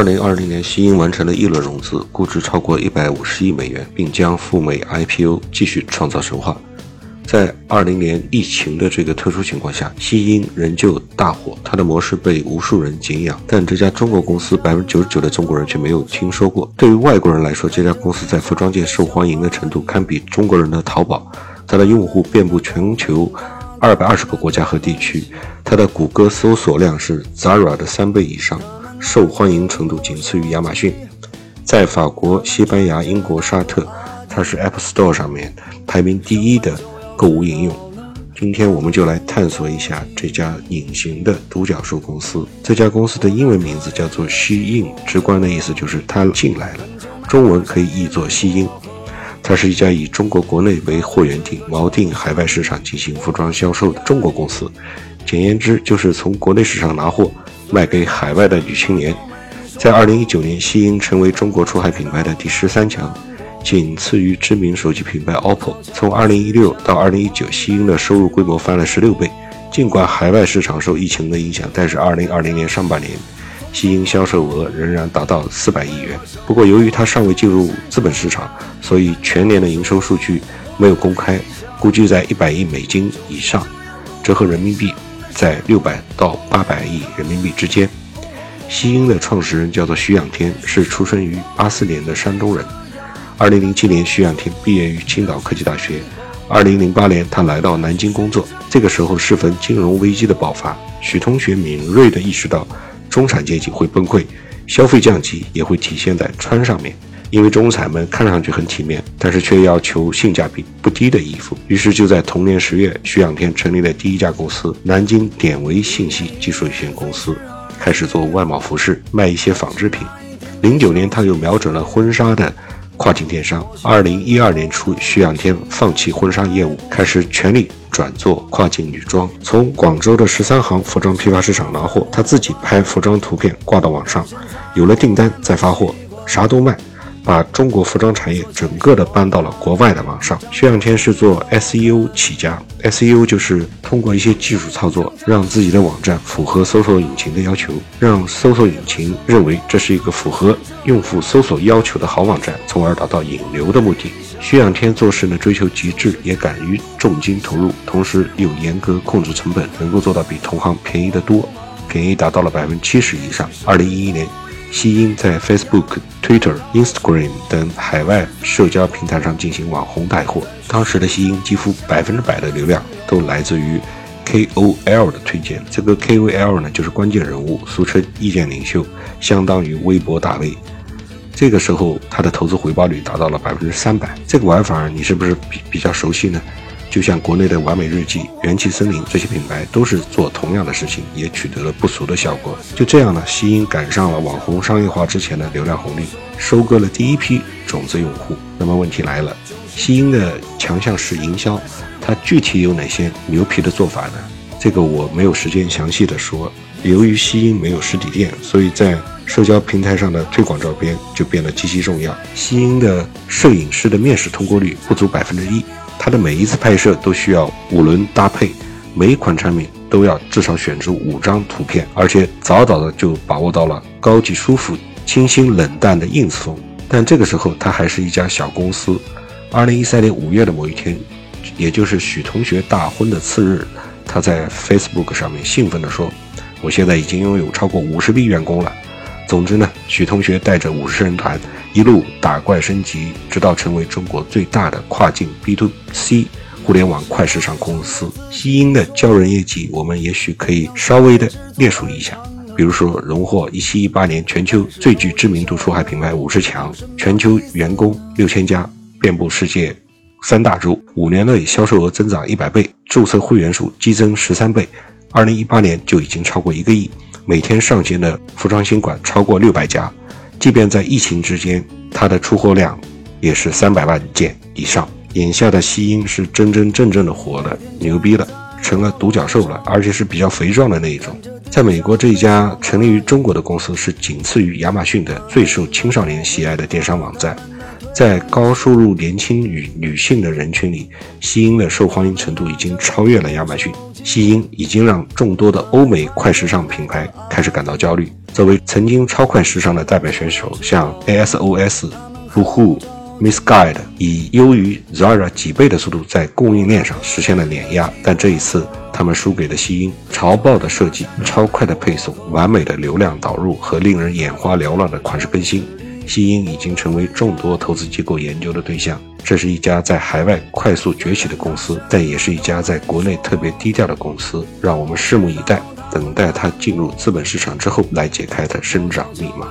二零二零年，西英完成了一轮融资，估值超过一百五十亿美元，并将赴美 IPO，继续创造神话。在二零年疫情的这个特殊情况下，西英仍旧大火，它的模式被无数人敬仰。但这家中国公司，百分之九十九的中国人却没有听说过。对于外国人来说，这家公司在服装界受欢迎的程度堪比中国人的淘宝。它的用户遍布全球二百二十个国家和地区，它的谷歌搜索量是 Zara 的三倍以上。受欢迎程度仅次于亚马逊，在法国、西班牙、英国、沙特，它是 App Store 上面排名第一的购物应用。今天我们就来探索一下这家隐形的独角兽公司。这家公司的英文名字叫做 Shein，直观的意思就是它进来了，中文可以译作西英。它是一家以中国国内为货源地、锚定海外市场进行服装销售的中国公司。简言之，就是从国内市场拿货。卖给海外的女青年，在二零一九年，西英成为中国出海品牌的第十三强，仅次于知名手机品牌 OPPO。从二零一六到二零一九，西英的收入规模翻了十六倍。尽管海外市场受疫情的影响，但是二零二零年上半年，西英销售额仍然达到四百亿元。不过，由于它尚未进入资本市场，所以全年的营收数据没有公开，估计在一百亿美金以上，折合人民币。在六百到八百亿人民币之间。西英的创始人叫做徐仰天，是出生于八四年的山东人。二零零七年，徐仰天毕业于青岛科技大学。二零零八年，他来到南京工作。这个时候适逢金融危机的爆发，许同学敏锐地意识到，中产阶级会崩溃，消费降级也会体现在穿上面。因为中产们看上去很体面，但是却要求性价比不低的衣服。于是就在同年十月，徐仰天成立了第一家公司——南京典维信息技术有限公司，开始做外贸服饰，卖一些纺织品。零九年，他又瞄准了婚纱的跨境电商。二零一二年初，徐仰天放弃婚纱业务，开始全力转做跨境女装，从广州的十三行服装批发市场拿货，他自己拍服装图片挂到网上，有了订单再发货，啥都卖。把中国服装产业整个的搬到了国外的网上。徐仰天是做 SEO 起家，SEO 就是通过一些技术操作，让自己的网站符合搜索引擎的要求，让搜索引擎认为这是一个符合用户搜索要求的好网站，从而达到引流的目的。徐仰天做事呢追求极致，也敢于重金投入，同时又严格控制成本，能够做到比同行便宜得多，便宜达到了百分之七十以上。二零一一年。西英在 Facebook、Twitter、Instagram 等海外社交平台上进行网红带货。当时的西英几乎百分之百的流量都来自于 KOL 的推荐。这个 KOL 呢，就是关键人物，俗称意见领袖，相当于微博大 V。这个时候，它的投资回报率达到了百分之三百。这个玩法你是不是比比较熟悉呢？就像国内的完美日记、元气森林这些品牌，都是做同样的事情，也取得了不俗的效果。就这样呢，西英赶上了网红商业化之前的流量红利，收割了第一批种子用户。那么问题来了，西英的强项是营销，它具体有哪些牛皮的做法呢？这个我没有时间详细的说。由于西英没有实体店，所以在社交平台上的推广照片就变得极其重要。西英的摄影师的面试通过率不足百分之一。它的每一次拍摄都需要五轮搭配，每一款产品都要至少选出五张图片，而且早早的就把握到了高级、舒服、清新、冷淡的 ins 风。但这个时候，它还是一家小公司。二零一三年五月的某一天，也就是许同学大婚的次日，他在 Facebook 上面兴奋地说：“我现在已经拥有超过五十批员工了。”总之呢，许同学带着五十人团。一路打怪升级，直到成为中国最大的跨境 B to C 互联网快时尚公司。西英的骄人业绩，我们也许可以稍微的列数一下，比如说荣获一七一八年全球最具知名度出海品牌五十强，全球员工六千家，遍布世界三大洲，五年内销售额增长一百倍，注册会员数激增十三倍，二零一八年就已经超过一个亿，每天上线的服装新馆超过六百家。即便在疫情之间，它的出货量也是三百万件以上。眼下的西英是真真正正的火了，牛逼了，成了独角兽了，而且是比较肥壮的那一种。在美国，这一家成立于中国的公司是仅次于亚马逊的最受青少年喜爱的电商网站。在高收入年轻与女性的人群里，西英的受欢迎程度已经超越了亚马逊。西英已经让众多的欧美快时尚品牌开始感到焦虑。作为曾经超快时尚的代表选手，像 ASOS、Boohoo、Miss Guide 以优于 Zara 几倍的速度在供应链上实现了碾压，但这一次他们输给了西英。潮爆的设计、超快的配送、完美的流量导入和令人眼花缭乱的款式更新，西英已经成为众多投资机构研究的对象。这是一家在海外快速崛起的公司，但也是一家在国内特别低调的公司。让我们拭目以待。等待它进入资本市场之后，来解开它生长密码。